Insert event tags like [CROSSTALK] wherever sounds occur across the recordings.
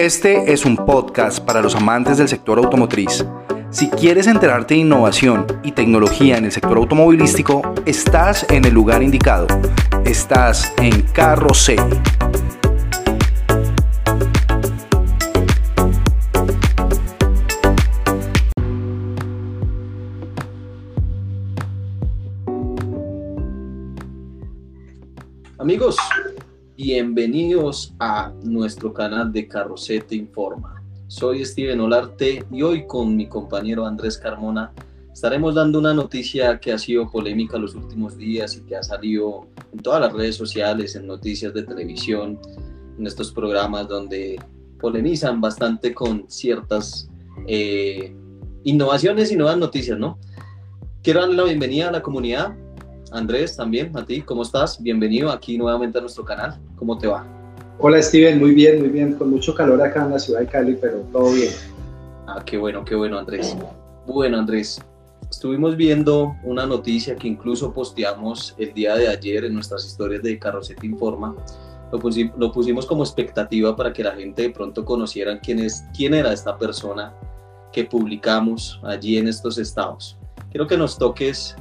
Este es un podcast para los amantes del sector automotriz. Si quieres enterarte de innovación y tecnología en el sector automovilístico, estás en el lugar indicado. Estás en Carro C. Amigos, bienvenidos a nuestro canal de Carrocete Informa. Soy Steven Olarte y hoy con mi compañero Andrés Carmona estaremos dando una noticia que ha sido polémica los últimos días y que ha salido en todas las redes sociales, en noticias de televisión, en estos programas donde polemizan bastante con ciertas eh, innovaciones y nuevas noticias, ¿no? Quiero darle la bienvenida a la comunidad Andrés, también a ti, ¿cómo estás? Bienvenido aquí nuevamente a nuestro canal. ¿Cómo te va? Hola Steven, muy bien, muy bien, con mucho calor acá en la ciudad de Cali, pero todo bien. Ah, qué bueno, qué bueno Andrés. Bueno Andrés, estuvimos viendo una noticia que incluso posteamos el día de ayer en nuestras historias de Carrocete Informa. Lo, pusimos como expectativa para que la gente de pronto conociera quién, es, quién era esta persona que publicamos allí en estos estados. Quiero que nos toques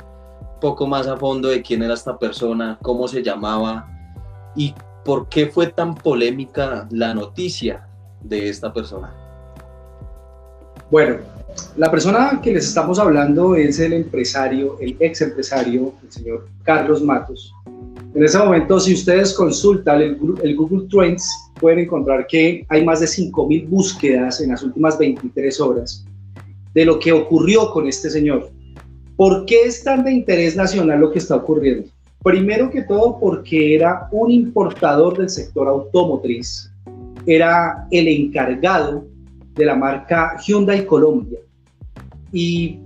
poco más a fondo de quién era esta persona, cómo se llamaba y por qué fue tan polémica la noticia de esta persona. Bueno, la persona que les estamos hablando es el empresario, el ex empresario, el señor Carlos Matos. En ese momento, si ustedes consultan el, el Google Trends, pueden encontrar que hay más de 5.000 búsquedas en las últimas 23 horas de lo que ocurrió con este señor. ¿Por qué es tan de interés nacional lo que está ocurriendo? Primero que todo porque era un importador del sector automotriz, era el encargado de la marca Hyundai Colombia y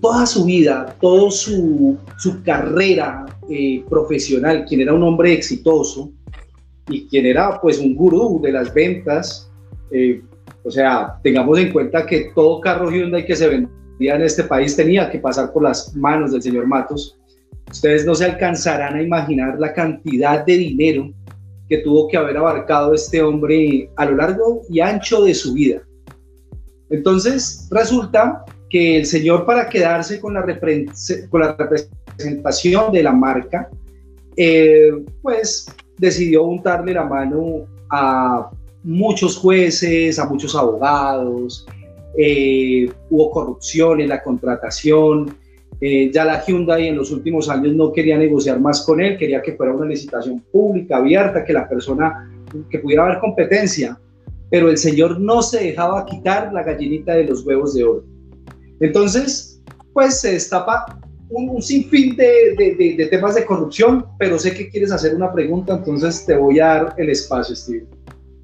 toda su vida, toda su, carrera eh, profesional, quien era un hombre exitoso y quien era pues un gurú de las ventas, eh, o sea, tengamos en cuenta que todo carro Hyundai que se vende en este país tenía que pasar por las manos del señor Matos. Ustedes no se alcanzarán a imaginar la cantidad de dinero que tuvo que haber abarcado este hombre a lo largo y ancho de su vida. Entonces, resulta que el señor para quedarse con la, con la representación de la marca, eh, pues decidió untarle la mano a muchos jueces, a muchos abogados, eh, hubo corrupción en la contratación, eh, ya la Hyundai en los últimos años no quería negociar más con él, quería que fuera una licitación pública, abierta, que la persona, que pudiera haber competencia, pero el señor no se dejaba quitar la gallinita de los huevos de oro. Entonces, pues se destapa un, sinfín de, de, de, temas de corrupción, pero sé que quieres hacer una pregunta, entonces te voy a dar el espacio, Steve.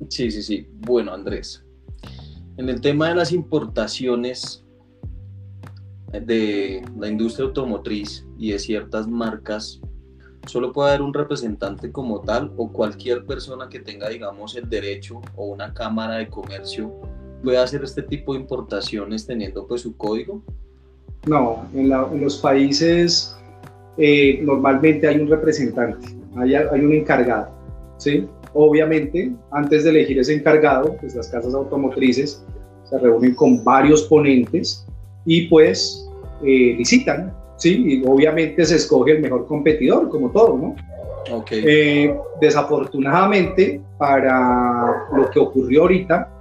Sí, sí, sí. Bueno, Andrés, en el tema de las importaciones de la industria automotriz y de ciertas marcas, solo puede haber un representante como tal o cualquier persona que tenga, digamos, el derecho o una cámara de comercio puede hacer este tipo de importaciones teniendo pues su código? No, en, los países eh, normalmente hay un representante, hay, hay un encargado, ¿sí? Obviamente, antes de elegir ese encargado, pues las casas automotrices se reúnen con varios ponentes y pues eh, licitan, ¿sí? Y obviamente se escoge el mejor competidor, como todo, ¿no? Okay. Eh, desafortunadamente, para lo que ocurrió ahorita,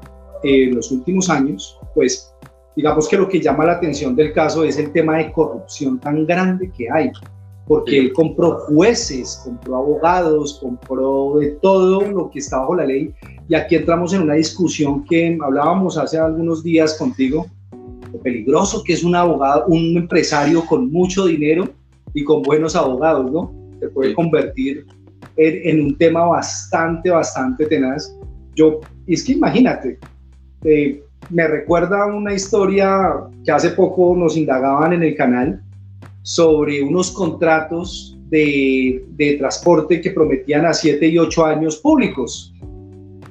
en los últimos años, pues digamos que lo que llama la atención del caso es el tema de corrupción tan grande que hay porque él compró jueces, compró abogados, compró de todo lo que está bajo la ley. Y aquí entramos en una discusión que hablábamos hace algunos días contigo, lo peligroso que es un abogado, un empresario con mucho dinero y con buenos abogados, ¿no? Se puede convertir en, un tema bastante, bastante tenaz. Yo, es que imagínate, eh, me recuerda una historia que hace poco nos indagaban en el canal sobre unos contratos de, transporte que prometían a 7 y 8 años públicos.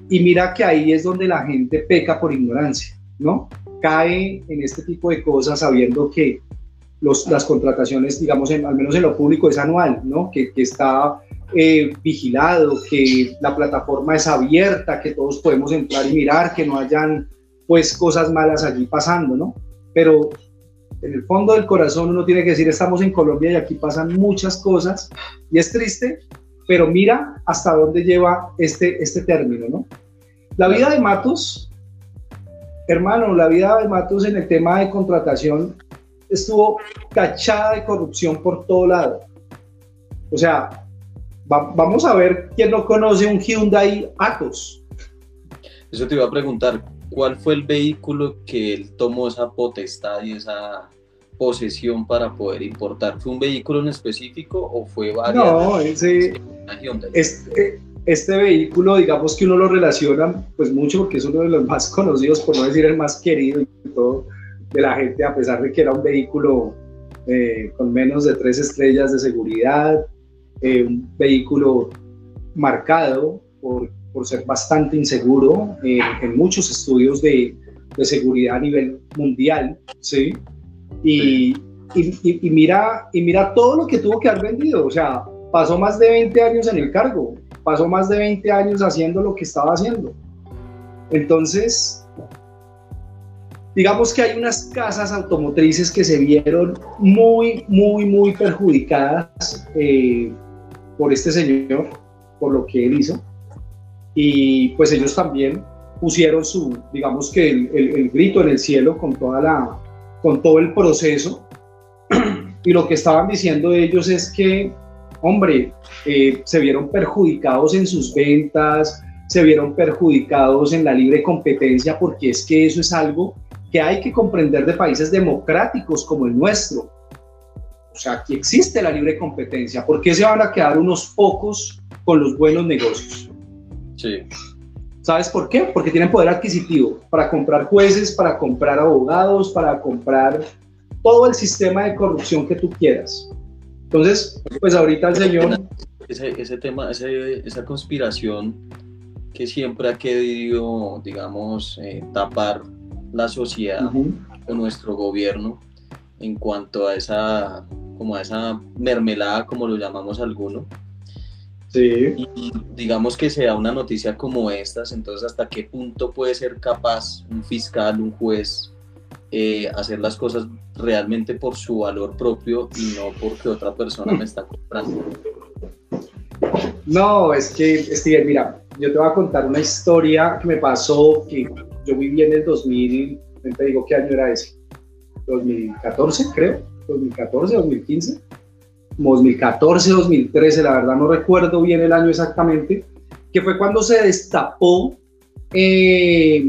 Y mira que ahí es donde la gente peca por ignorancia, ¿no? Cae en este tipo de cosas sabiendo que los, las contrataciones, digamos, al menos en lo público es anual, ¿no? Que, está eh, vigilado, que la plataforma es abierta, que todos podemos entrar y mirar, que no hayan pues cosas malas allí pasando, ¿no? Pero en el fondo del corazón uno tiene que decir, estamos en Colombia y aquí pasan muchas cosas y es triste, pero mira hasta dónde lleva este, este término, ¿no? La vida de Matos, hermano, la vida de Matos en el tema de contratación estuvo cachada de corrupción por todo lado. O sea, vamos a ver quién no conoce un Hyundai Atos. Eso te iba a preguntar, ¿cuál fue el vehículo que él tomó esa potestad y esa posesión para poder importar? ¿Fue un vehículo en específico o fue varias? No, ese, este, este vehículo, digamos que uno lo relaciona pues mucho porque es uno de los más conocidos, por no decir el más querido y todo de la gente, a pesar de que era un vehículo eh, con menos de tres estrellas de seguridad, eh, un vehículo marcado por, por ser bastante inseguro eh, en muchos estudios de, de, seguridad a nivel mundial, ¿sí? Y, y, y, mira, y mira todo lo que tuvo que haber vendido, o sea, pasó más de 20 años en el cargo, pasó más de 20 años haciendo lo que estaba haciendo. Entonces, digamos que hay unas casas automotrices que se vieron muy, muy, muy perjudicadas eh, por este señor, por lo que él hizo. Y pues ellos también pusieron su, digamos que el, grito en el cielo con, toda la, con todo el proceso. [CLEARS THROAT] Y lo que estaban diciendo ellos es que, hombre, eh, se vieron perjudicados en sus ventas, se vieron perjudicados en la libre competencia, porque es que eso es algo que hay que comprender de países democráticos como el nuestro. O sea, aquí existe la libre competencia. ¿Por qué se van a quedar unos pocos con los buenos negocios? Sí. ¿Sabes por qué? Porque tienen poder adquisitivo para comprar jueces, para comprar abogados, para comprar todo el sistema de corrupción que tú quieras. Entonces, pues ahorita el señor... Ese, tema, esa conspiración que siempre ha querido, digamos, eh, tapar la sociedad o nuestro gobierno en cuanto a esa, como a esa mermelada, como lo llamamos alguno. Sí. Y digamos que sea una noticia como estas, entonces hasta qué punto puede ser capaz un fiscal, un juez, eh, hacer las cosas realmente por su valor propio y no porque otra persona me está comprando. No, es que, Steven, mira, yo te voy a contar una historia que me pasó, que yo viví en el 2000, te digo qué año era ese, 2014 creo, 2014, 2015, 2014, 2013, la verdad no recuerdo bien el año exactamente, que fue cuando se destapó, eh,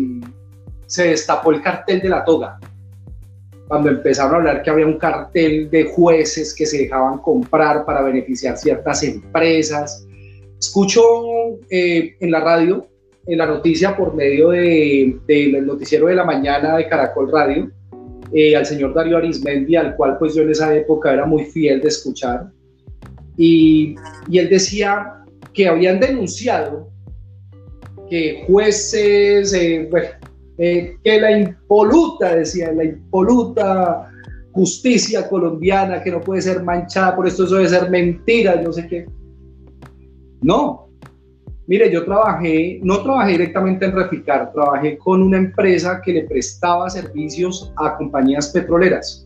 se destapó el cartel de la toga, cuando empezaron a hablar que había un cartel de jueces que se dejaban comprar para beneficiar ciertas empresas. Escucho eh, en la radio en la noticia por medio del de, noticiero de la mañana de Caracol Radio eh, al señor Darío Arismendi, al cual pues yo en esa época era muy fiel de escuchar. Y, y él decía que habían denunciado que jueces, eh, eh, que la impoluta, decía, la impoluta justicia colombiana, que no puede ser manchada por esto, eso debe ser mentira, no sé qué. No, Mire, yo trabajé, no trabajé directamente en Reficar, trabajé con una empresa que le prestaba servicios a compañías petroleras.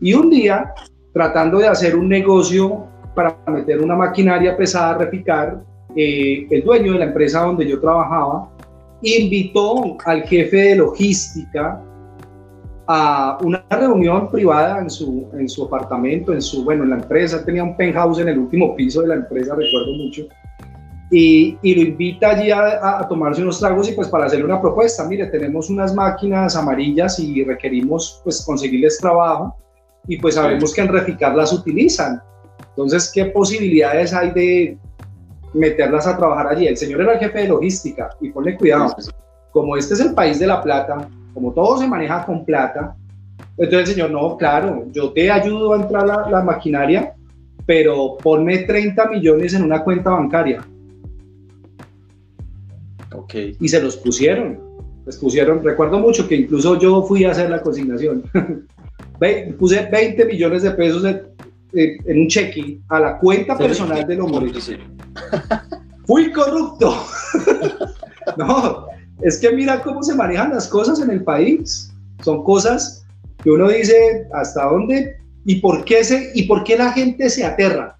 Y un día, tratando de hacer un negocio para meter una maquinaria pesada a Reficar, eh, el dueño de la empresa donde yo trabajaba invitó al jefe de logística a una reunión privada en su, en su apartamento, en su, bueno, en la empresa, tenía un penthouse en el último piso de la empresa, recuerdo mucho, y, lo invita allí a, tomarse unos tragos y pues para hacerle una propuesta, mire, tenemos unas máquinas amarillas y requerimos pues conseguirles trabajo y pues sabemos que en Reficar las utilizan. Entonces, ¿qué posibilidades hay de meterlas a trabajar allí? El señor era el jefe de logística y ponle cuidado, como este es el país de la plata, como todo se maneja con plata, entonces el señor, no, claro, yo te ayudo a entrar la, la maquinaria, pero ponme 30 millones en una cuenta bancaria. Y se los pusieron. Les pusieron, recuerdo mucho que incluso yo fui a hacer la consignación. [LAUGHS] Puse 20 millones de pesos en un cheque a la cuenta personal de los [LAUGHS] Fui corrupto. [LAUGHS] no, es que mira cómo se manejan las cosas en el país. Son cosas que uno dice hasta dónde y por qué, se, y por qué la gente se aterra.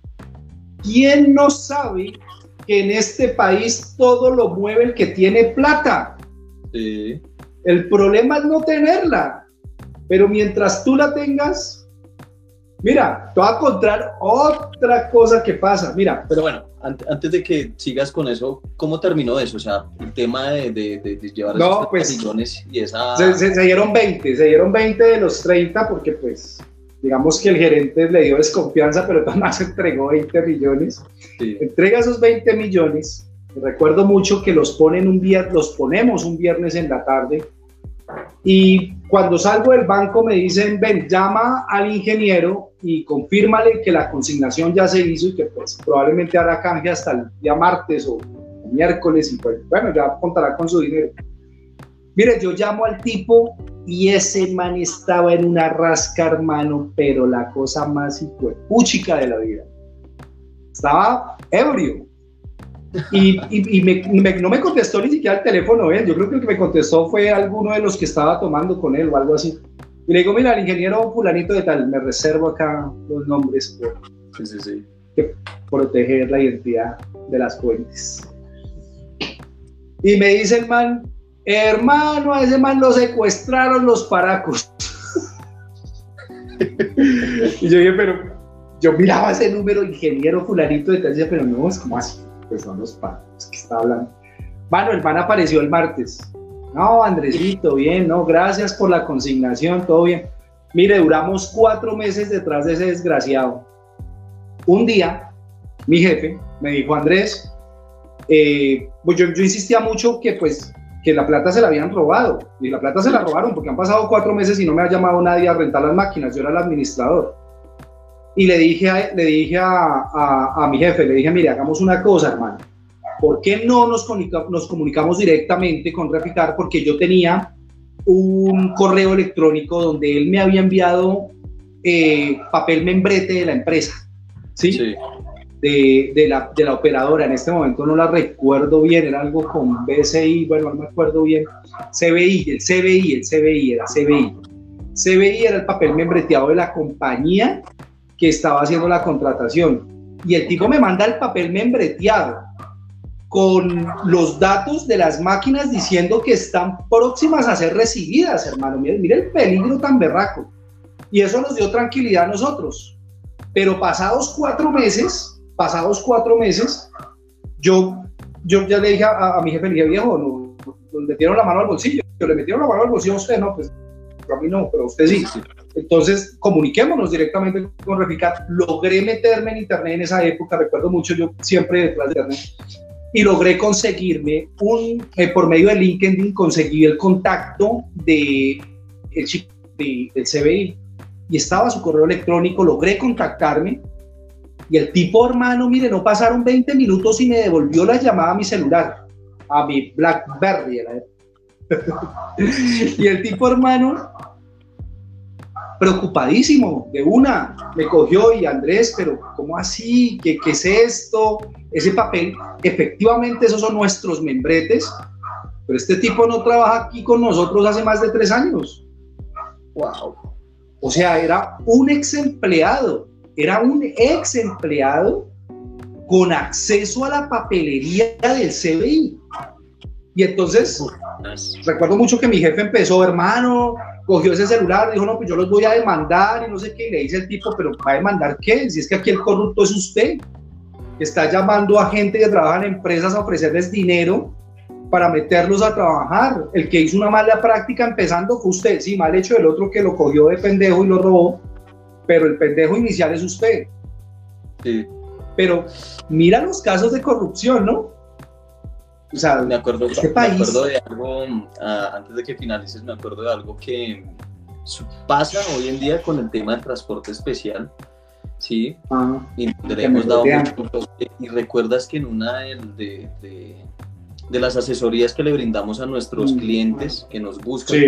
¿Quién no sabe que en este país todo lo mueve el que tiene plata? El problema es no tenerla. Pero mientras tú la tengas, mira, te voy a contar otra cosa que pasa. Mira. Pero bueno, antes de que sigas con eso, ¿cómo terminó eso? O sea, el tema de, de, llevar no, pues, millones y esa... Se, se, dieron 20, se dieron 20 de los 30 porque pues digamos que el gerente le dio desconfianza, pero [LAUGHS] además entregó 20 millones. Entrega esos 20 millones. Recuerdo mucho que los, ponen un viernes, los ponemos un viernes en la tarde. Y cuando salgo del banco me dicen, ven, llama al ingeniero y confírmale que la consignación ya se hizo y que pues probablemente hará canje hasta el día martes o miércoles y pues bueno, ya contará con su dinero. Mire, yo llamo al tipo y ese man estaba en una rasca, hermano, pero la cosa más puchica de la vida. Estaba ebrio. Y, no me contestó ni siquiera el teléfono él. Yo creo que el que me contestó fue alguno de los que estaba tomando con él o algo así. Y le digo, mira, el ingeniero fulanito de tal, me reservo acá los nombres por, proteger la identidad de las fuentes. Y me dice el man, Hermano, a ese man lo secuestraron los paracos. [LAUGHS] y yo dije, pero yo miraba ese número, ingeniero fulanito de tal, pero no, es como así, pues son los paracos que está hablando. Bueno, el man apareció el martes. No, Andresito, bien, no, gracias por la consignación, todo bien. Mire, duramos cuatro meses detrás de ese desgraciado. Un día, mi jefe me dijo, Andrés, eh, pues yo, yo insistía mucho que pues que la plata se la habían robado. Y la plata se la robaron porque han pasado cuatro meses y no me ha llamado nadie a rentar las máquinas. Yo era el administrador. Y le dije a, le dije a, a, mi jefe, le dije, mire, hagamos una cosa, hermano. ¿Por qué no nos, nos comunicamos directamente con Reficar? Porque yo tenía un correo electrónico donde él me había enviado eh, papel membrete de la empresa. ¿sí? sí de, la, de, la, operadora, en este momento no la recuerdo bien, era algo con BCI, bueno, no me acuerdo bien, CBI, el CBI, el CBI, era CBI. CBI era el papel membreteado de la compañía que estaba haciendo la contratación. Y el tipo me manda el papel membreteado con los datos de las máquinas diciendo que están próximas a ser recibidas, hermano. Mire, mire el peligro tan berraco. Y eso nos dio tranquilidad a nosotros. Pero pasados cuatro meses, pasados cuatro meses, yo, yo ya le dije a, mi jefe, le dije, viejo, no, le metieron la mano al bolsillo, yo le metieron la mano al bolsillo a usted, no, pues a mí no, pero a usted sí. Entonces, comuniquémonos directamente con Reficar. Logré meterme en Internet en esa época, recuerdo mucho, yo siempre detrás de Internet, y logré conseguirme un, eh, por medio de LinkedIn, conseguí el contacto de el chico del CBI y estaba su correo electrónico, logré contactarme y el tipo, hermano, mire, no pasaron 20 minutos y me devolvió la llamada a mi celular, a mi Blackberry. [LAUGHS] y el tipo, hermano, preocupadísimo, de una, me cogió y Andrés, pero ¿cómo así? ¿Qué, ¿Qué es esto? Ese papel, efectivamente esos son nuestros membretes, pero este tipo no trabaja aquí con nosotros hace más de tres años. Wow. O sea, era un ex empleado era un ex empleado con acceso a la papelería del CBI. Y entonces, recuerdo mucho que mi jefe empezó, hermano, cogió ese celular, dijo, no, pues yo los voy a demandar y no sé qué, y le dice el tipo, pero ¿va a demandar qué? Si es que aquí el corrupto es usted, que está llamando a gente que trabaja en empresas a ofrecerles dinero para meterlos a trabajar. El que hizo una mala práctica empezando fue usted, sí, mal hecho el otro que lo cogió de pendejo y lo robó, pero el pendejo inicial es usted. Sí. Pero mira los casos de corrupción, ¿no? O sea, me acuerdo, este me acuerdo de algo, ah, antes de que finalices, me acuerdo de algo que pasa hoy en día con el tema del transporte especial, ¿sí? Ah, y le hemos dado mucho Y recuerdas que en una de, de, de, las asesorías que le brindamos a nuestros mm. clientes que nos buscan.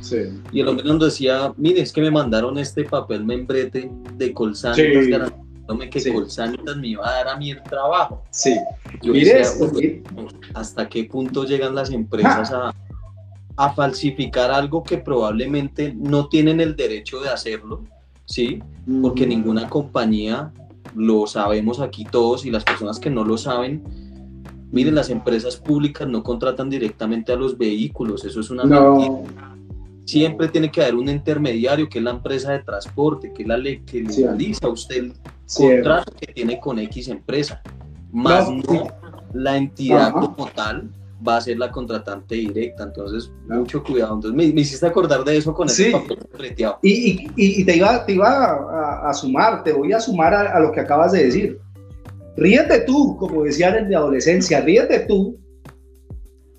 Sí. Y el hombre nos decía, mire, es que me mandaron este papel membrete de Colsanitas sí. garantizándome que Colsanitas me iba a dar a mí el trabajo. Sí. Yo Mire decía, ¿hasta qué punto llegan las empresas a, a falsificar algo que probablemente no tienen el derecho de hacerlo? ¿Sí? Porque ninguna compañía, lo sabemos aquí todos y las personas que no lo saben, Miren, las empresas públicas no contratan directamente a los vehículos, eso es una mentira. Siempre tiene que haber un intermediario, que es la empresa de transporte, que es la ley que legaliza a usted el contrato que tiene con X empresa. Más no, la entidad como tal va a ser la contratante directa. Entonces, mucho cuidado. Entonces, me, hiciste acordar de eso con ese papel y, y, y, te iba, te iba a, a, sumar, te voy a sumar a, lo que acabas de decir. Ríete tú, como decían en mi adolescencia, ríete tú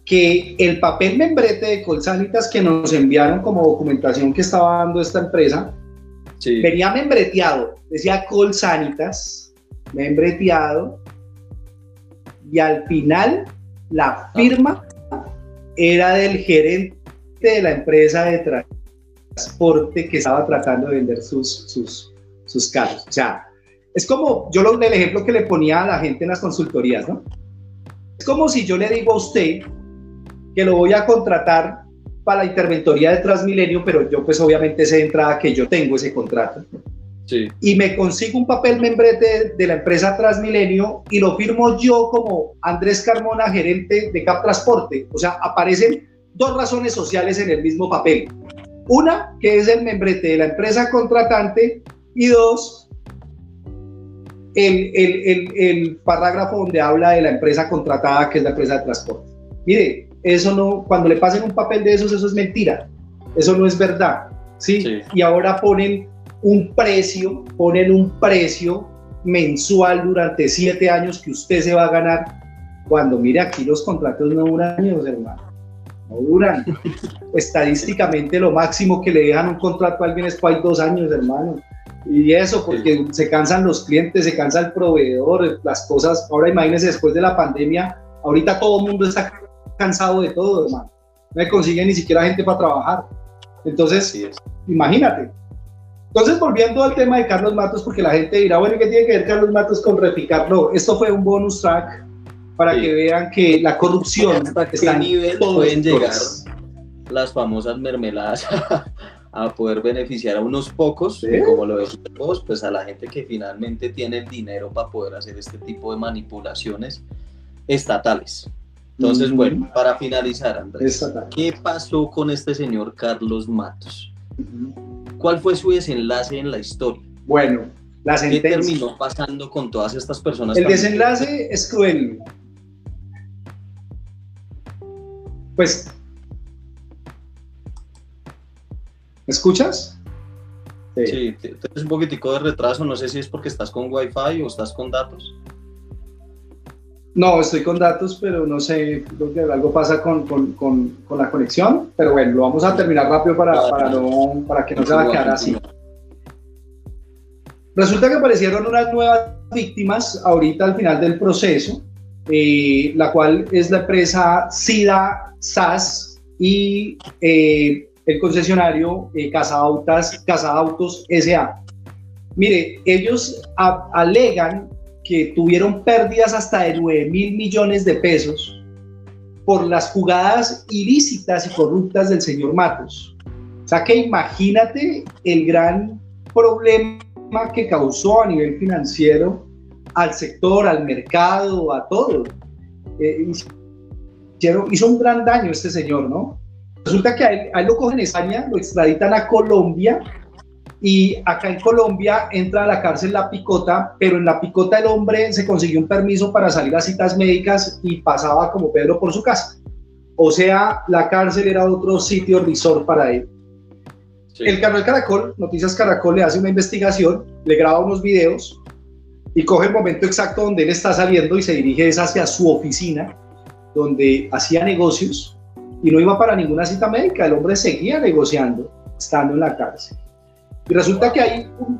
que el papel membrete de Colsanitas que nos enviaron como documentación que estaba dando esta empresa, venía membreteado, decía Colsanitas, membreteado, y al final la firma era del gerente de la empresa de transporte que estaba tratando de vender sus, sus, sus carros. O sea, es como, yo lo, el ejemplo que le ponía a la gente en las consultorías, ¿no? Es como si yo le digo a usted que lo voy a contratar para la interventoría de Transmilenio, pero yo pues obviamente sé de entrada que yo tengo ese contrato. Sí. Y me consigo un papel membrete de, la empresa Transmilenio y lo firmo yo como Andrés Carmona, gerente de Cap Transporte. O sea, aparecen dos razones sociales en el mismo papel. Una, que es el membrete de la empresa contratante y dos, el, el, el, parágrafo donde habla de la empresa contratada, que es la empresa de transporte. Mire, eso no, cuando le pasen un papel de esos, eso es mentira. Eso no es verdad. ¿sí? Y ahora ponen un precio, ponen un precio mensual durante siete años que usted se va a ganar. Cuando mire aquí los contratos no duran años, hermano. No duran. [LAUGHS] Estadísticamente lo máximo que le dejan un contrato a alguien es para dos años, hermano. Y eso, porque se cansan los clientes, se cansa el proveedor, las cosas. Ahora imagínense, después de la pandemia, ahorita todo el mundo está cansado de todo, hermano. No me consiguen ni siquiera gente para trabajar. Entonces, imagínate. Entonces, volviendo al tema de Carlos Matos, porque la gente dirá, bueno, ¿qué tiene que ver Carlos Matos con Reficar? No, esto fue un bonus track para que vean que la corrupción hasta qué nivel pueden llegar las famosas mermeladas [LAUGHS] a poder beneficiar a unos pocos, como lo vemos, pues a la gente que finalmente tiene el dinero para poder hacer este tipo de manipulaciones estatales. Entonces, bueno, para finalizar, Andrés, ¿qué pasó con este señor Carlos Matos? ¿Cuál fue su desenlace en la historia? Bueno, la sentencia. ¿Qué terminó pasando con todas estas personas? El desenlace es cruel. Pues ¿Me escuchas? Sí, tienes un poquitico de retraso, no sé si es porque estás con Wi-Fi o estás con datos. No, estoy con datos, pero no sé, creo que algo pasa con, con, con, la conexión, pero bueno, lo vamos a terminar rápido para, para, no, para que no se va a quedar así. Resulta que aparecieron unas nuevas víctimas ahorita al final del proceso, eh, la cual es la empresa SIDA SAS y eh, el concesionario eh, Casa, Autos, SA. Mire, ellos alegan que tuvieron pérdidas hasta de 9 mil millones de pesos por las jugadas ilícitas y corruptas del señor Matos. O sea que imagínate el gran problema que causó a nivel financiero al sector, al mercado, a todo. Eh, hizo un gran daño este señor, ¿no? Resulta que a él, lo cogen en España, lo extraditan a Colombia y acá en Colombia entra a la cárcel la picota, pero en la picota el hombre se consiguió un permiso para salir a citas médicas y pasaba como Pedro por su casa. O sea, la cárcel era otro sitio resort para él. El canal Caracol, Noticias Caracol, le hace una investigación, le graba unos videos y coge el momento exacto donde él está saliendo y se dirige hacia su oficina, donde hacía negocios y no iba para ninguna cita médica, el hombre seguía negociando estando en la cárcel. Y resulta que hay un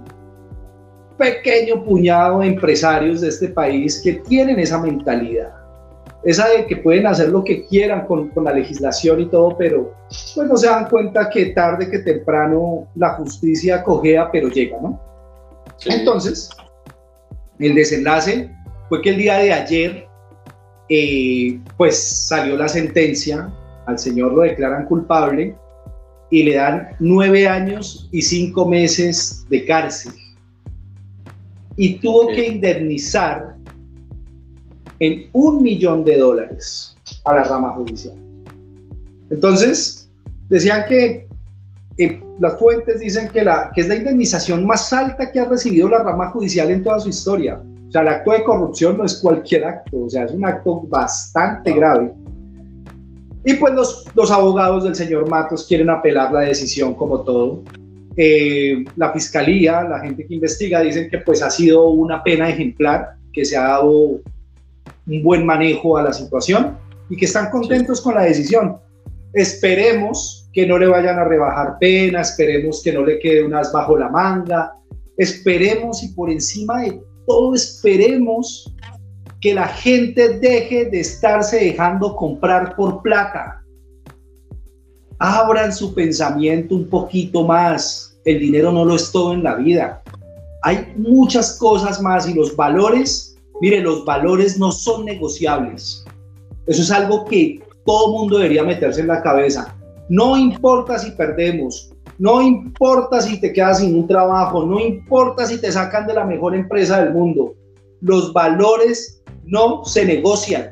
pequeño puñado de empresarios de este país que tienen esa mentalidad. esa de que pueden hacer lo que quieran con, con, la legislación y todo, pero pues no se dan cuenta que tarde que temprano la justicia cogea, pero llega, ¿no? Entonces, el desenlace fue que el día de ayer, eh, pues salió la sentencia, al señor lo declaran culpable y le dan nueve años y cinco meses de cárcel. Y tuvo que indemnizar en un millón de dólares a la rama judicial. Entonces, decían que eh, las fuentes dicen que, la, que es la indemnización más alta que ha recibido la rama judicial en toda su historia. O sea, el acto de corrupción no es cualquier acto, o sea, es un acto bastante grave. Y pues los, los abogados del señor Matos quieren apelar la decisión como todo. Eh, la fiscalía, la gente que investiga, dicen que pues ha sido una pena ejemplar, que se ha dado un buen manejo a la situación y que están contentos con la decisión. Esperemos que no le vayan a rebajar pena, esperemos que no le quede unas bajo la manga, esperemos y por encima de todo esperemos que la gente deje de estarse dejando comprar por plata. Abran su pensamiento un poquito más. El dinero no lo es todo en la vida. Hay muchas cosas más y los valores Mire, los valores no son negociables. Eso es algo que todo mundo debería meterse en la cabeza. No importa si perdemos, no importa si te quedas sin un trabajo, no importa si te sacan de la mejor empresa del mundo. Los valores no se negocian.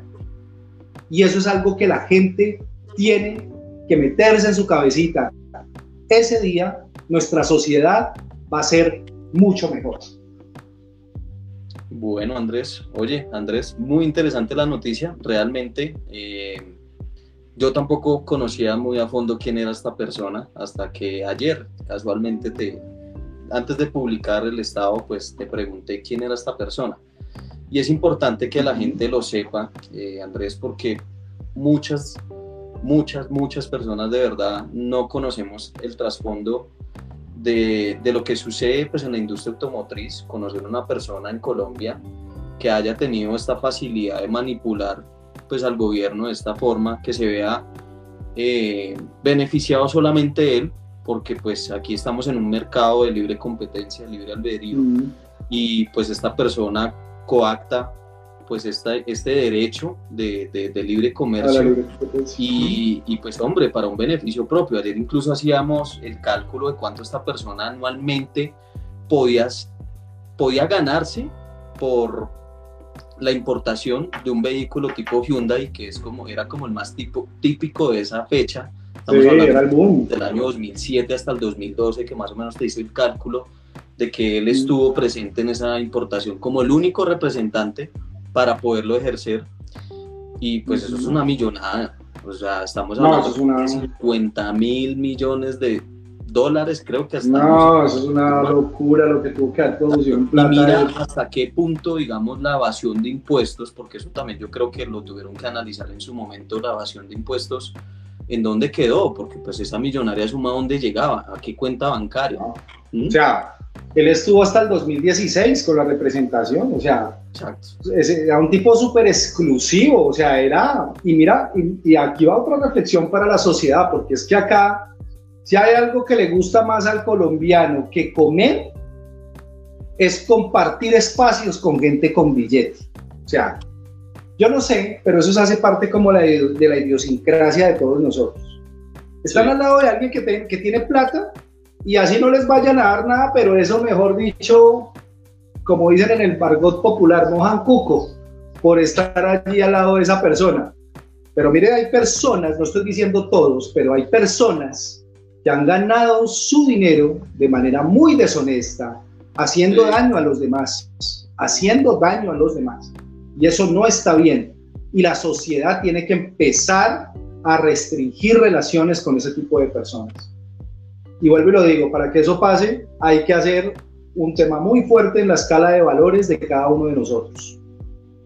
Y eso es algo que la gente tiene que meterse en su cabecita. Ese día nuestra sociedad va a ser mucho mejor. Bueno, Andrés, oye, Andrés, muy interesante la noticia, realmente. Eh, yo tampoco conocía muy a fondo quién era esta persona hasta que ayer, casualmente, te, antes de publicar el estado, pues te pregunté quién era esta persona. Y es importante que la gente lo sepa, eh, Andrés, porque muchas, muchas, muchas personas de verdad no conocemos el trasfondo de, de, lo que sucede pues, en la industria automotriz, conocer a una persona en Colombia que haya tenido esta facilidad de manipular pues, al gobierno de esta forma, que se vea eh, beneficiado solamente él, porque pues aquí estamos en un mercado de libre competencia, libre albedrío, y pues esta persona coacta pues este derecho de, de, libre comercio y, y, pues hombre, para un beneficio propio. Ayer incluso hacíamos el cálculo de cuánto esta persona anualmente podías, podía ganarse por la importación de un vehículo tipo Hyundai, que es como, era como el más tipo, típico de esa fecha. Estamos hablando del año 2007 hasta el 2012, que más o menos te hizo el cálculo de que él estuvo presente en esa importación como el único representante para poderlo ejercer. Y pues eso es una millonada. O sea, estamos hablando de 50 mil millones de dólares, creo que hasta. No, eso es una locura lo que tuvo que haber producido en plata. Y mira hasta qué punto, digamos, la evasión de impuestos, porque eso también yo creo que lo tuvieron que analizar en su momento, la evasión de impuestos, en dónde quedó, porque pues esa millonaria suma dónde llegaba, a qué cuenta bancaria. ¿Mm? O sea, él estuvo hasta el 2016 con la representación, o sea, era un tipo súper exclusivo, o sea, era, y mira, y, aquí va otra reflexión para la sociedad, porque es que acá, si hay algo que le gusta más al colombiano que comer, es compartir espacios con gente con billetes. O sea, yo no sé, pero eso se hace parte como la, de la idiosincrasia de todos nosotros. Están al lado de alguien que, que tiene plata y así no les vayan a dar nada, pero eso, mejor dicho, como dicen en el bargot popular, mojan cuco por estar allí al lado de esa persona. Pero mire, hay personas, no estoy diciendo todos, pero hay personas que han ganado su dinero de manera muy deshonesta, haciendo daño a los demás, haciendo daño a los demás. Y eso no está bien. Y la sociedad tiene que empezar a restringir relaciones con ese tipo de personas. Y vuelvo y lo digo, para que eso pase hay que hacer un tema muy fuerte en la escala de valores de cada uno de nosotros.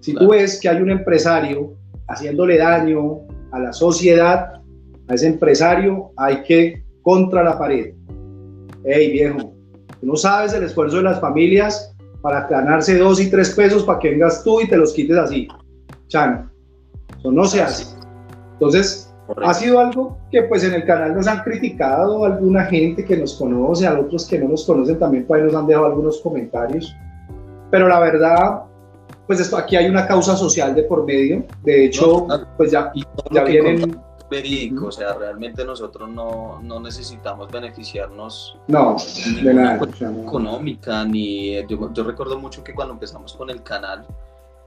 Si tú ves que hay un empresario haciéndole daño a la sociedad, a ese empresario hay que contra la pared. Hey viejo, tú no sabes el esfuerzo de las familias para ganarse dos y tres pesos para que vengas tú y te los quites así. Chan. Eso no se hace. Entonces, ha sido algo que pues en el canal nos han criticado alguna gente que nos conoce, a otros que no nos conocen también pues nos han dejado algunos comentarios. Pero la verdad, pues esto, aquí hay una causa social de por medio. De hecho, pues ya, ya vienen verídico, o sea, realmente nosotros no, no necesitamos beneficiarnos no, de nada, económica, ni yo, yo, recuerdo mucho que cuando empezamos con el canal,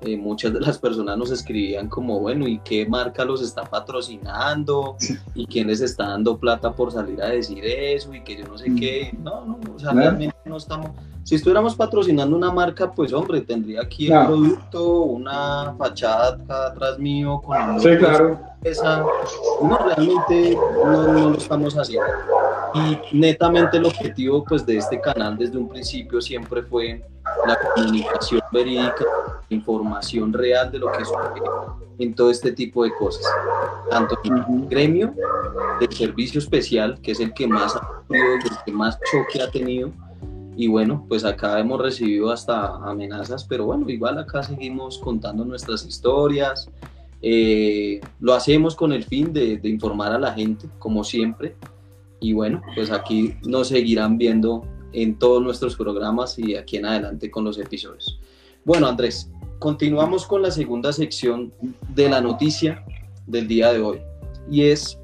eh, muchas de las personas nos escribían como, bueno, ¿y qué marca los está patrocinando? ¿Y quién les está dando plata por salir a decir eso? Y que yo no sé qué. No, no, o sea, realmente no estamos... Si estuviéramos patrocinando una marca, pues hombre, tendría aquí el producto, una fachada acá atrás mío con... Sí, claro esa, no, realmente no, lo estamos haciendo. Y netamente el objetivo pues, de este canal desde un principio siempre fue la comunicación verídica, información real de lo que sucede en todo este tipo de cosas. Tanto en el gremio del servicio especial, que es el que más ha el que más choque ha tenido, y bueno, pues acá hemos recibido hasta amenazas, pero bueno, igual acá seguimos contando nuestras historias, eh, lo hacemos con el fin de, informar a la gente, como siempre. Y bueno, pues aquí nos seguirán viendo en todos nuestros programas y aquí en adelante con los episodios. Bueno, Andrés, continuamos con la segunda sección de la noticia del día de hoy. Y es,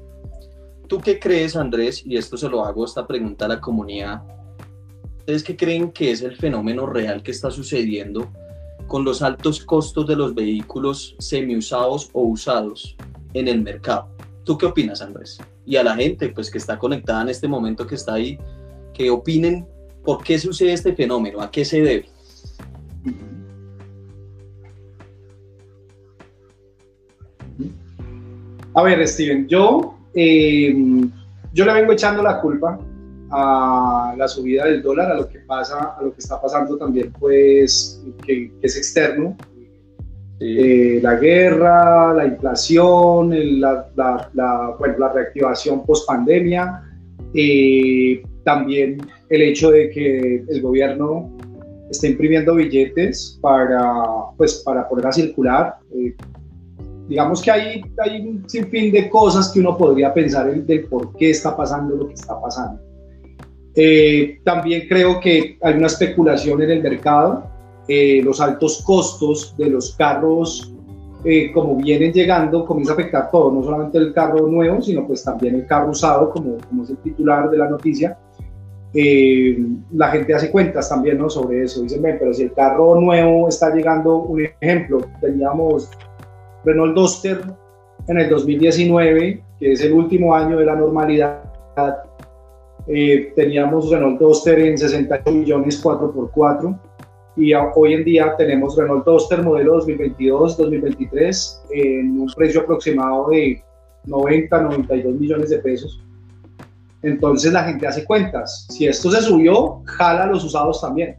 ¿tú qué crees, Andrés? Y esto se lo hago esta pregunta a la comunidad. ¿Ustedes qué creen que es el fenómeno real que está sucediendo con los altos costos de los vehículos semiusados o usados en el mercado. ¿Tú qué opinas, Andrés? Y a la gente pues, que está conectada en este momento, que está ahí, que opinen por qué sucede este fenómeno, a qué se debe. A ver, Steven, yo, eh, yo le vengo echando la culpa a la subida del dólar, a lo que pasa, a lo que está pasando también, pues, que, es externo. Eh, la guerra, la inflación, la, la, bueno, la, reactivación post pandemia, eh, también el hecho de que el gobierno esté imprimiendo billetes para, pues, para poner a circular. Eh, digamos que hay, hay un sinfín de cosas que uno podría pensar del por qué está pasando lo que está pasando. Eh, también creo que hay una especulación en el mercado. Eh, los altos costos de los carros, eh, como vienen llegando, comienza a afectar todo, no solamente el carro nuevo, sino pues también el carro usado, como, como es el titular de la noticia. la gente hace cuentas también ¿no? sobre eso. Dicen, pero si el carro nuevo está llegando, un ejemplo, teníamos Renault Duster en el 2019, que es el último año de la normalidad, eh, teníamos Renault Duster en 68 millones 4x4 y hoy en día tenemos Renault Duster modelo 2022-2023 en un precio aproximado de 90-92 millones de pesos. Entonces la gente hace cuentas. Si esto se subió, jala los usados también.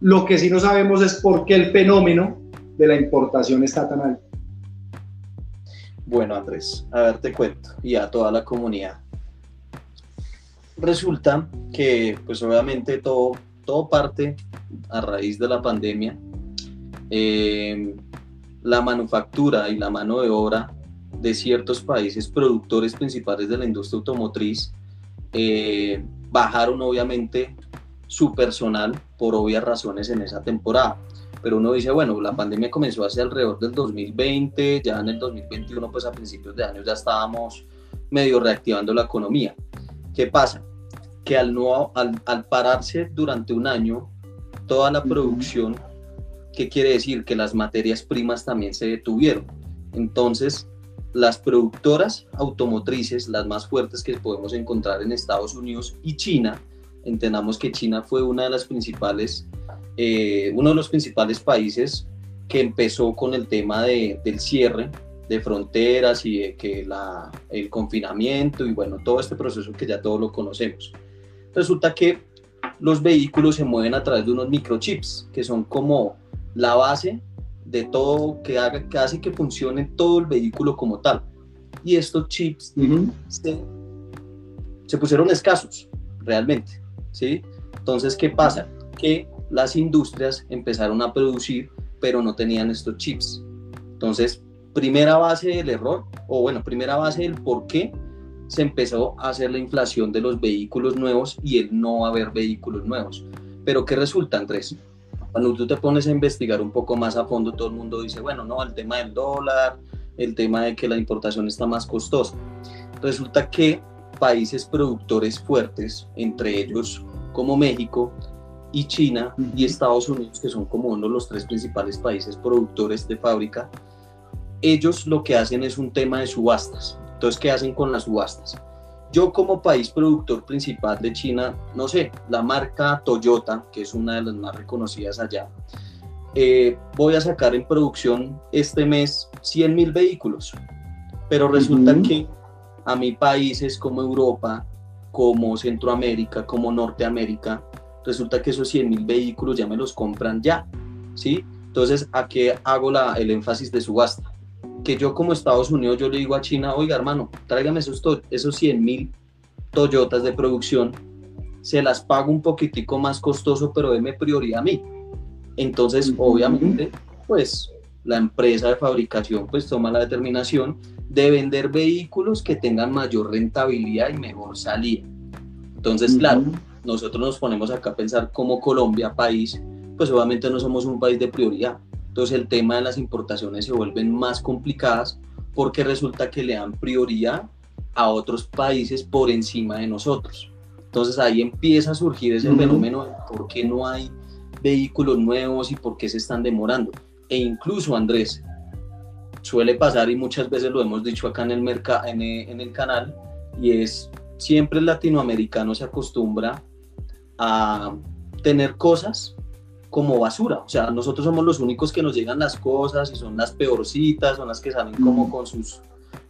Lo que sí no sabemos es por qué el fenómeno de la importación está. Bueno, Andrés, a ver, te cuento y a toda la comunidad resulta que, pues obviamente todo, todo parte a raíz de la pandemia. Eh, la manufactura y la mano de obra de ciertos países productores principales de la industria automotriz eh, bajaron obviamente su personal por obvias razones en esa temporada. Pero uno dice, bueno, la pandemia comenzó hace alrededor del 2020, ya en el 2021, pues a principios de año ya estábamos medio reactivando la economía. ¿Qué pasa? Que al, no, al, al pararse durante un año toda la producción, ¿qué quiere decir? Que las materias primas también se detuvieron. Entonces, las productoras automotrices, las más fuertes que podemos encontrar en Estados Unidos y China, entendamos que China fue una de las principales, eh, uno de los principales países que empezó con el tema de, del cierre de fronteras y de que la, el confinamiento y bueno, todo este proceso que ya todos lo conocemos. Resulta que los vehículos se mueven a través de unos microchips, que son como la base de todo, que, haga, que hace que funcione todo el vehículo como tal. Y estos chips se, se, pusieron escasos, realmente. ¿sí? Entonces, ¿qué pasa? Que las industrias empezaron a producir, pero no tenían estos chips. Entonces, primera base del error, o bueno, primera base del por qué se empezó a hacer la inflación de los vehículos nuevos y el no haber vehículos nuevos. Pero ¿qué resulta, Andrés? Cuando tú te pones a investigar un poco más a fondo, todo el mundo dice, bueno, no, el tema del dólar, el tema de que la importación está más costosa. Resulta que países productores fuertes, entre ellos como México y China y Estados Unidos, que son como uno de los tres principales países productores de fábrica, ellos lo que hacen es un tema de subastas. Entonces, ¿qué hacen con las subastas? Yo como país productor principal de China, no sé, la marca Toyota, que es una de las más reconocidas allá, eh, voy a sacar en producción este mes 100 mil vehículos, pero resulta que a mi países como Europa, como Centroamérica, como Norteamérica, resulta que esos 100 mil vehículos ya me los compran ya, ¿sí? Entonces, ¿a qué hago la, el énfasis de subasta? Que yo como Estados Unidos, yo le digo a China, oiga hermano, tráigame esos, esos 100 mil Toyotas de producción, se las pago un poquitico más costoso, pero déme prioridad a mí. Entonces, obviamente, pues la empresa de fabricación pues toma la determinación de vender vehículos que tengan mayor rentabilidad y mejor salida. Entonces, claro, nosotros nos ponemos acá a pensar como Colombia, país, pues obviamente no somos un país de prioridad. Entonces el tema de las importaciones se vuelven más complicadas porque resulta que le dan prioridad a otros países por encima de nosotros. Entonces ahí empieza a surgir ese fenómeno de por qué no hay vehículos nuevos y por qué se están demorando. E incluso, Andrés, suele pasar y muchas veces lo hemos dicho acá en el, en, en el canal, y es siempre el latinoamericano se acostumbra a tener cosas como basura. O sea, nosotros somos los únicos que nos llegan las cosas y son las peorcitas, son las que salen como con sus,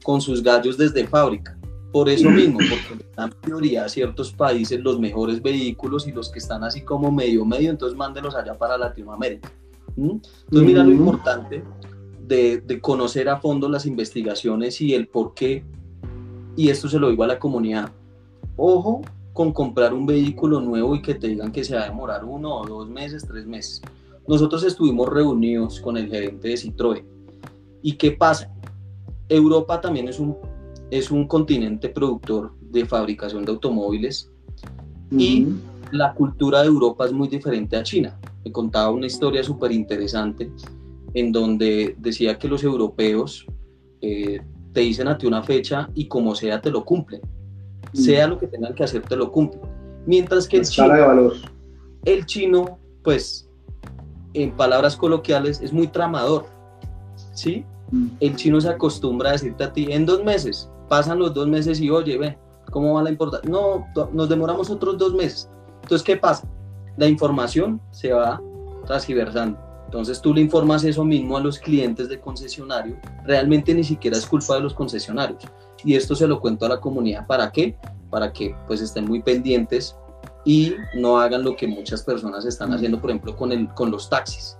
con sus gallos desde fábrica. Por eso mismo, porque dan prioridad a ciertos países los mejores vehículos y los que están así como medio medio, entonces mándelos allá para Latinoamérica. Entonces, mira lo importante de, de, conocer a fondo las investigaciones y el por qué, y esto se lo digo a la comunidad, ojo con comprar un vehículo nuevo y que te digan que se va a demorar uno o dos meses, tres meses. Nosotros estuvimos reunidos con el gerente de Citroën. ¿Y qué pasa? Europa también es un, es un continente productor de fabricación de automóviles y la cultura de Europa es muy diferente a China. Me contaba una historia súper interesante en donde decía que los europeos eh, te dicen a ti una fecha y como sea te lo cumplen sea lo que tengan que hacer, te lo cumple. Mientras que el chino, de valor. el chino, pues, en palabras coloquiales, es muy tramador, ¿sí? Mm. El chino se acostumbra a decirte a ti, en dos meses, pasan los dos meses y oye, ve, ¿cómo va la importancia? No, nos demoramos otros dos meses. Entonces, ¿qué pasa? La información se va transgiversando. Entonces tú le informas eso mismo a los clientes de concesionario, realmente ni siquiera es culpa de los concesionarios. Y esto se lo cuento a la comunidad, ¿para qué? Para que pues estén muy pendientes y no hagan lo que muchas personas están haciendo, por ejemplo, con, el, con los taxis.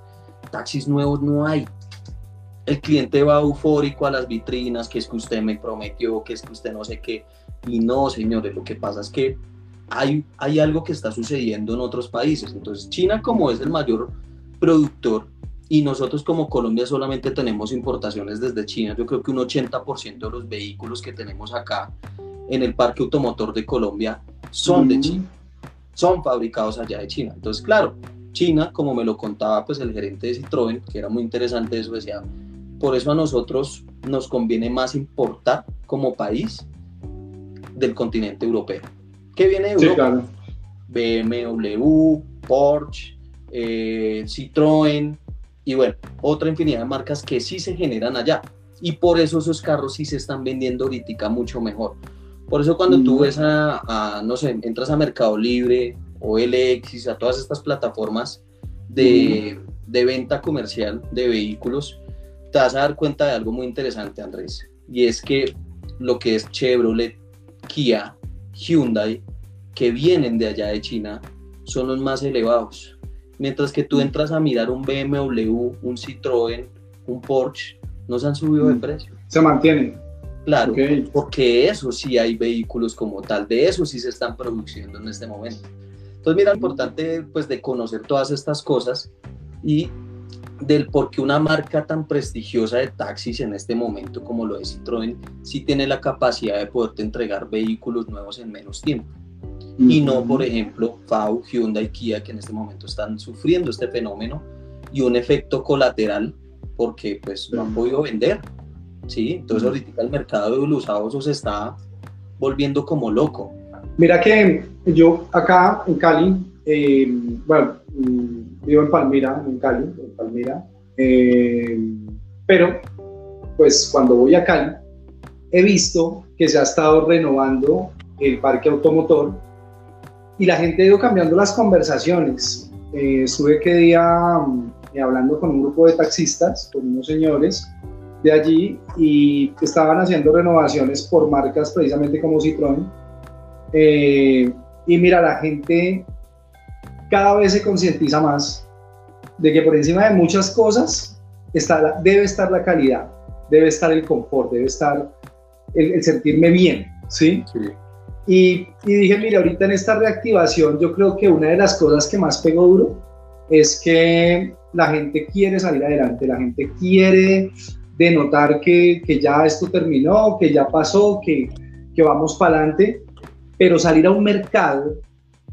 Taxis nuevos no hay. El cliente va eufórico a las vitrinas, que es que usted me prometió, que es que usted no sé qué. Y no, señores, lo que pasa es que hay, hay algo que está sucediendo en otros países. Entonces, China como es el mayor productor y nosotros como Colombia solamente tenemos importaciones desde China. Yo creo que un 80% de los vehículos que tenemos acá en el parque automotor de Colombia son de China, son fabricados allá de China. Entonces, claro, China, como me lo contaba pues el gerente de Citroën, que era muy interesante eso, decía, por eso a nosotros nos conviene más importar como país del continente europeo. ¿Qué viene de Europa? BMW, Porsche, eh, Citroën y bueno, otra infinidad de marcas que sí se generan allá. Y por eso esos carros sí se están vendiendo ahorita mucho mejor. Por eso cuando tú ves a, no sé, entras a Mercado Libre o LX, a todas estas plataformas de, de venta comercial de vehículos, te vas a dar cuenta de algo muy interesante, Andrés. Y es que lo que es Chevrolet, Kia, Hyundai, que vienen de allá de China, son los más elevados. Mientras que tú entras a mirar un BMW, un Citroën, un Porsche, no se han subido de mm. precio. Se mantienen. Claro, porque eso sí hay vehículos como tal, de eso sí se están produciendo en este momento. Entonces, mira, lo importante pues de conocer todas estas cosas y del por qué una marca tan prestigiosa de taxis en este momento como lo es Citroën sí tiene la capacidad de poderte entregar vehículos nuevos en menos tiempo. Y no, por ejemplo, FAU, Hyundai, Kia, que en este momento están sufriendo este fenómeno y un efecto colateral porque pues no han podido vender. ¿sí? Entonces ahorita el mercado de los usados se está volviendo como loco. Mira que yo acá en Cali, eh, bueno, mm, vivo en Palmira, en Cali, en Palmira, eh, pero pues cuando voy a Cali he visto que se ha estado renovando el parque automotor y la gente ha ido cambiando las conversaciones. Eh, estuve que día mm, hablando con un grupo de taxistas, con unos señores de allí y estaban haciendo renovaciones por marcas precisamente como Citroën. Eh, y mira, la gente cada vez se concientiza más de que por encima de muchas cosas está, debe estar la calidad, debe estar el confort, debe estar el, sentirme bien, ¿sí? Y, y, dije, mira, ahorita en esta reactivación yo creo que una de las cosas que más pegó duro es que la gente quiere salir adelante, la gente quiere de notar que, que ya esto terminó, que ya pasó, que, que vamos para adelante, pero salir a un mercado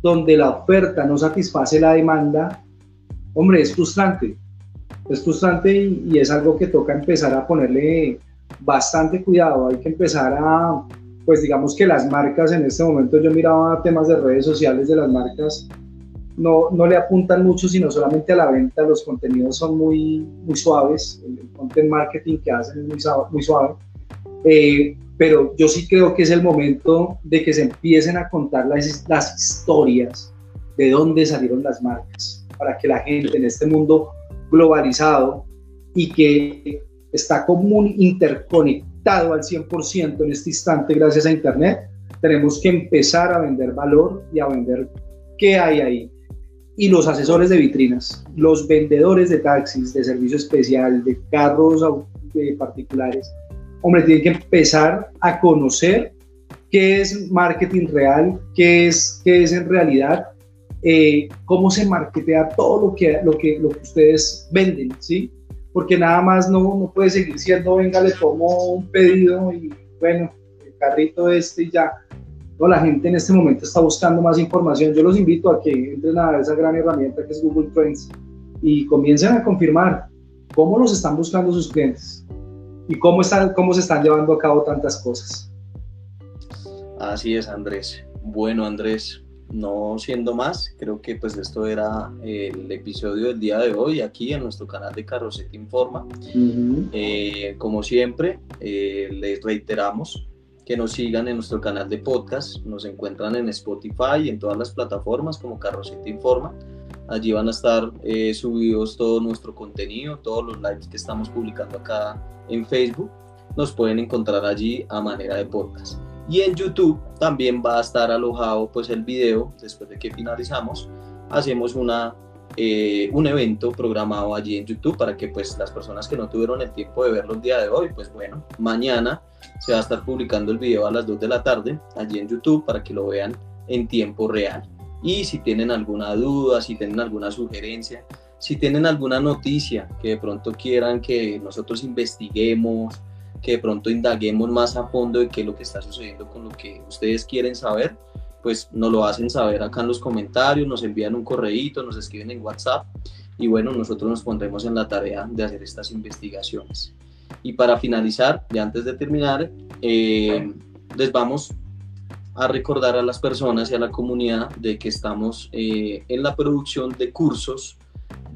donde la oferta no satisface la demanda, hombre, es frustrante. Es frustrante y, y, es algo que toca empezar a ponerle bastante cuidado. Hay que empezar a, pues digamos que las marcas en este momento, yo miraba temas de redes sociales de las marcas, no, no le apuntan mucho, sino solamente a la venta. Los contenidos son muy, muy suaves. El content marketing que hacen es muy, suave. Eh, pero yo sí creo que es el momento de que se empiecen a contar las, las historias de dónde salieron las marcas, para que la gente en este mundo globalizado y que está común, interconectado al 100% en este instante gracias a Internet, tenemos que empezar a vender valor y a vender qué hay ahí, y los asesores de vitrinas, los vendedores de taxis, de servicio especial, de carros particulares, hombre, tienen que empezar a conocer qué es marketing real, qué es, qué es en realidad, eh, cómo se marketea todo lo que, lo, que, lo que ustedes venden, ¿sí? Porque nada más no, no puede seguir siendo, venga, le tomo un pedido y bueno, el carrito este y ya la gente en este momento está buscando más información. Yo los invito a que entren a esa gran herramienta que es Google Trends y comiencen a confirmar cómo los están buscando sus clientes y cómo, están, cómo se están llevando a cabo tantas cosas. Así es, Andrés. Bueno, Andrés, no siendo más, creo que pues esto era el episodio del día de hoy aquí en nuestro canal de Carrocete Informa. Eh, como siempre, eh, les reiteramos que nos sigan en nuestro canal de podcast. Nos encuentran en Spotify y en todas las plataformas como Carrocete Informa. Allí van a estar eh, subidos todo nuestro contenido, todos los lives que estamos publicando acá en Facebook. Nos pueden encontrar allí a manera de podcast. Y en YouTube también va a estar alojado pues el video después de que finalizamos. Hacemos una eh, un evento programado allí en YouTube para que pues las personas que no tuvieron el tiempo de verlo el día de hoy, pues bueno, mañana se va a estar publicando el video a las 2 de la tarde allí en YouTube para que lo vean en tiempo real. Y si tienen alguna duda, si tienen alguna sugerencia, si tienen alguna noticia que de pronto quieran que nosotros investiguemos, que de pronto indaguemos más a fondo de qué es lo que está sucediendo con lo que ustedes quieren saber, pues nos lo hacen saber acá en los comentarios, nos envían un correíto, nos escriben en WhatsApp y bueno, nosotros nos pondremos en la tarea de hacer estas investigaciones. Y para finalizar, y antes de terminar, eh, les vamos a recordar a las personas y a la comunidad de que estamos eh, en la producción de cursos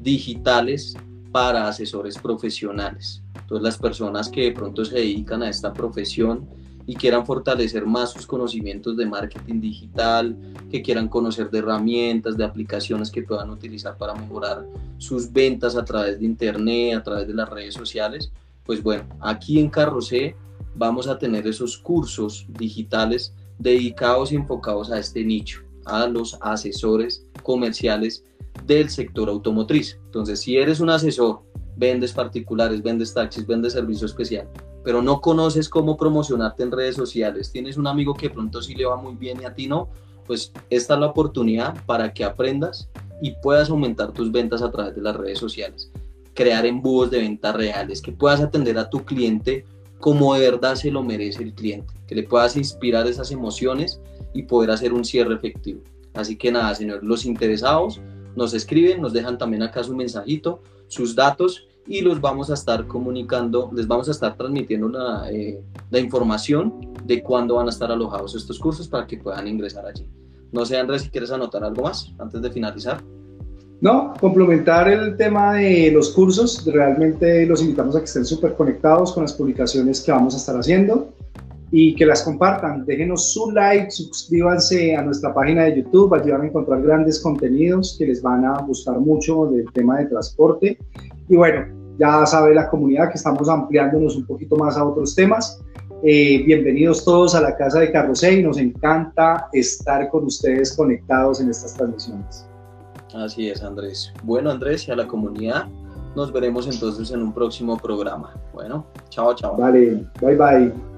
digitales para asesores profesionales. Entonces las personas que de pronto se dedican a esta profesión, y quieran fortalecer más sus conocimientos de marketing digital, que quieran conocer de herramientas, de aplicaciones que puedan utilizar para mejorar sus ventas a través de internet, a través de las redes sociales, pues bueno, aquí en Carrocé vamos a tener esos cursos digitales dedicados y enfocados a este nicho, a los asesores comerciales del sector automotriz. Entonces, si eres un asesor, vendes particulares, vendes taxis, vendes servicio especial, pero no conoces cómo promocionarte en redes sociales, tienes un amigo que pronto sí le va muy bien y a ti no, pues esta es la oportunidad para que aprendas y puedas aumentar tus ventas a través de las redes sociales. crear embudos de ventas reales, que puedas atender a tu cliente como de verdad se lo merece el cliente, que le puedas inspirar esas emociones y poder hacer un cierre efectivo. Así que nada, señor, los interesados nos escriben, nos dejan también acá su mensajito, sus datos y los vamos a estar comunicando, les vamos a estar transmitiendo la, eh, la información de cuándo van a estar alojados estos cursos para que puedan ingresar allí. No sé, Andrés, si quieres anotar algo más antes de finalizar. No, complementar el tema de los cursos, realmente los invitamos a que estén súper conectados con las publicaciones que vamos a estar haciendo y que las compartan. Déjenos su like, suscríbanse a nuestra página de YouTube, ayudan a encontrar grandes contenidos que les van a gustar mucho del tema de transporte. Y bueno, ya sabe la comunidad que estamos ampliándonos un poquito más a otros temas. Eh, bienvenidos todos a la casa de Carrosé y nos encanta estar con ustedes conectados en estas transmisiones. Así es, Andrés. Bueno, Andrés, y a la comunidad, nos veremos entonces en un próximo programa. Bueno, chao, chao. Vale, bye bye.